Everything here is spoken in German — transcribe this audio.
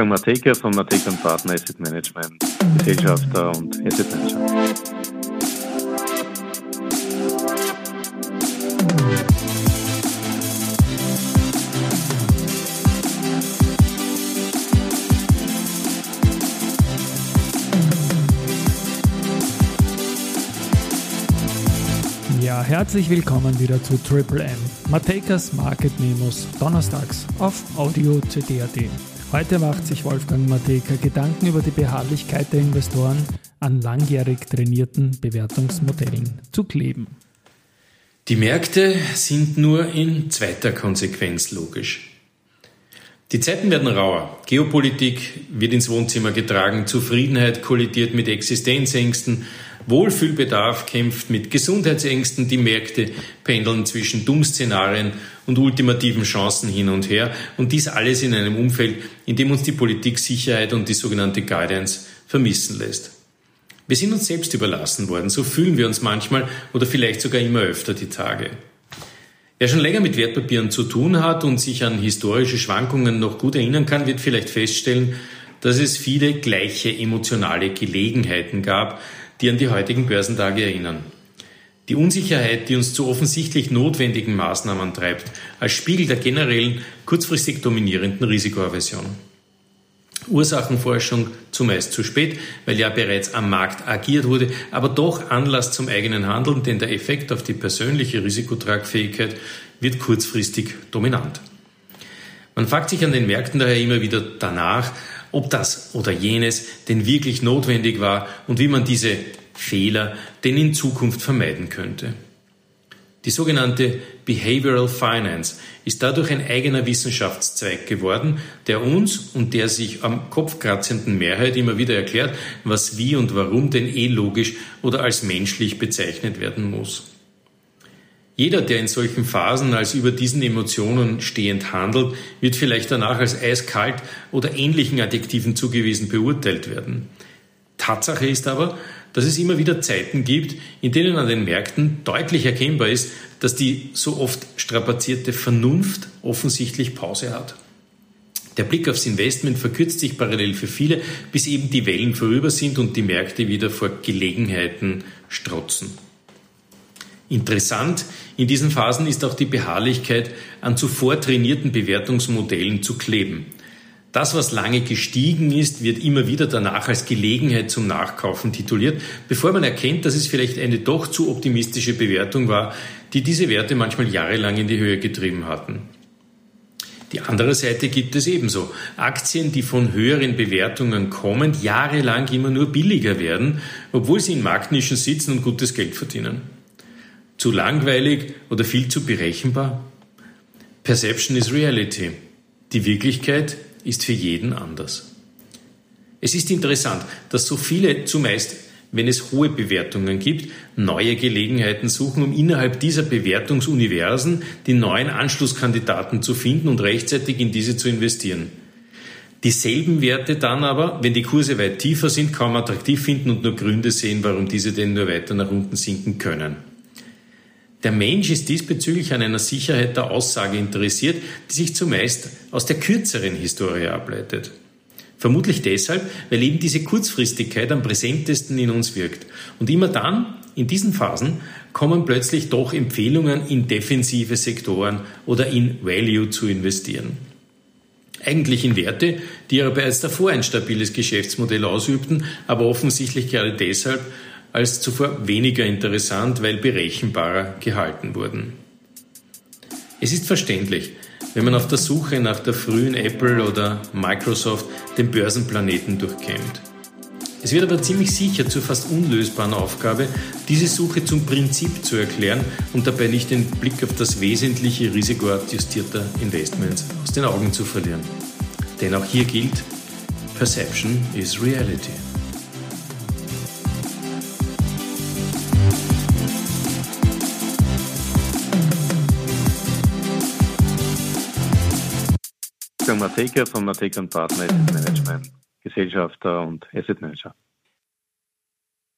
Wolfgang Mateka von Mateka Partner Asset Management, Gesellschafter und Asset Manager. Ja, herzlich willkommen wieder zu Triple M, Matekas Market Memos, donnerstags auf Audio CD.at. Heute macht sich Wolfgang Mateka Gedanken über die Beharrlichkeit der Investoren an langjährig trainierten Bewertungsmodellen zu kleben. Die Märkte sind nur in zweiter Konsequenz logisch. Die Zeiten werden rauer. Geopolitik wird ins Wohnzimmer getragen, Zufriedenheit kollidiert mit Existenzängsten, Wohlfühlbedarf kämpft mit Gesundheitsängsten, die Märkte pendeln zwischen Dummszenarien und ultimativen Chancen hin und her und dies alles in einem Umfeld, in dem uns die Politik Sicherheit und die sogenannte Guidance vermissen lässt. Wir sind uns selbst überlassen worden, so fühlen wir uns manchmal oder vielleicht sogar immer öfter die Tage. Wer schon länger mit Wertpapieren zu tun hat und sich an historische Schwankungen noch gut erinnern kann, wird vielleicht feststellen, dass es viele gleiche emotionale Gelegenheiten gab, die an die heutigen Börsentage erinnern. Die Unsicherheit, die uns zu offensichtlich notwendigen Maßnahmen treibt, als Spiegel der generellen, kurzfristig dominierenden Risikoaversion. Ursachenforschung zumeist zu spät, weil ja bereits am Markt agiert wurde, aber doch Anlass zum eigenen Handeln, denn der Effekt auf die persönliche Risikotragfähigkeit wird kurzfristig dominant. Man fragt sich an den Märkten daher immer wieder danach, ob das oder jenes denn wirklich notwendig war und wie man diese Fehler denn in Zukunft vermeiden könnte. Die sogenannte Behavioral Finance ist dadurch ein eigener Wissenschaftszweig geworden, der uns und der sich am Kopf kratzenden Mehrheit immer wieder erklärt, was wie und warum denn eh logisch oder als menschlich bezeichnet werden muss. Jeder, der in solchen Phasen als über diesen Emotionen stehend handelt, wird vielleicht danach als eiskalt oder ähnlichen Adjektiven zugewiesen beurteilt werden. Tatsache ist aber, dass es immer wieder Zeiten gibt, in denen an den Märkten deutlich erkennbar ist, dass die so oft strapazierte Vernunft offensichtlich Pause hat. Der Blick aufs Investment verkürzt sich parallel für viele, bis eben die Wellen vorüber sind und die Märkte wieder vor Gelegenheiten strotzen. Interessant in diesen Phasen ist auch die Beharrlichkeit, an zuvor trainierten Bewertungsmodellen zu kleben. Das, was lange gestiegen ist, wird immer wieder danach als Gelegenheit zum Nachkaufen tituliert, bevor man erkennt, dass es vielleicht eine doch zu optimistische Bewertung war, die diese Werte manchmal jahrelang in die Höhe getrieben hatten. Die andere Seite gibt es ebenso. Aktien, die von höheren Bewertungen kommen, jahrelang immer nur billiger werden, obwohl sie in Marktnischen sitzen und gutes Geld verdienen. Zu langweilig oder viel zu berechenbar? Perception is reality. Die Wirklichkeit ist für jeden anders. Es ist interessant, dass so viele zumeist, wenn es hohe Bewertungen gibt, neue Gelegenheiten suchen, um innerhalb dieser Bewertungsuniversen die neuen Anschlusskandidaten zu finden und rechtzeitig in diese zu investieren. Dieselben Werte dann aber, wenn die Kurse weit tiefer sind, kaum attraktiv finden und nur Gründe sehen, warum diese denn nur weiter nach unten sinken können. Der Mensch ist diesbezüglich an einer Sicherheit der Aussage interessiert, die sich zumeist aus der kürzeren Historie ableitet. Vermutlich deshalb, weil eben diese Kurzfristigkeit am präsentesten in uns wirkt. Und immer dann, in diesen Phasen, kommen plötzlich doch Empfehlungen, in defensive Sektoren oder in Value zu investieren. Eigentlich in Werte, die ja bereits davor ein stabiles Geschäftsmodell ausübten, aber offensichtlich gerade deshalb, als zuvor weniger interessant, weil berechenbarer gehalten wurden. Es ist verständlich, wenn man auf der Suche nach der frühen Apple oder Microsoft den Börsenplaneten durchkämmt. Es wird aber ziemlich sicher zur fast unlösbaren Aufgabe, diese Suche zum Prinzip zu erklären und dabei nicht den Blick auf das wesentliche risikoadjustierter Investments aus den Augen zu verlieren. Denn auch hier gilt, Perception is Reality. Wolfgang Mateka von Mateka Partner Asset Management, Gesellschafter und Asset Manager.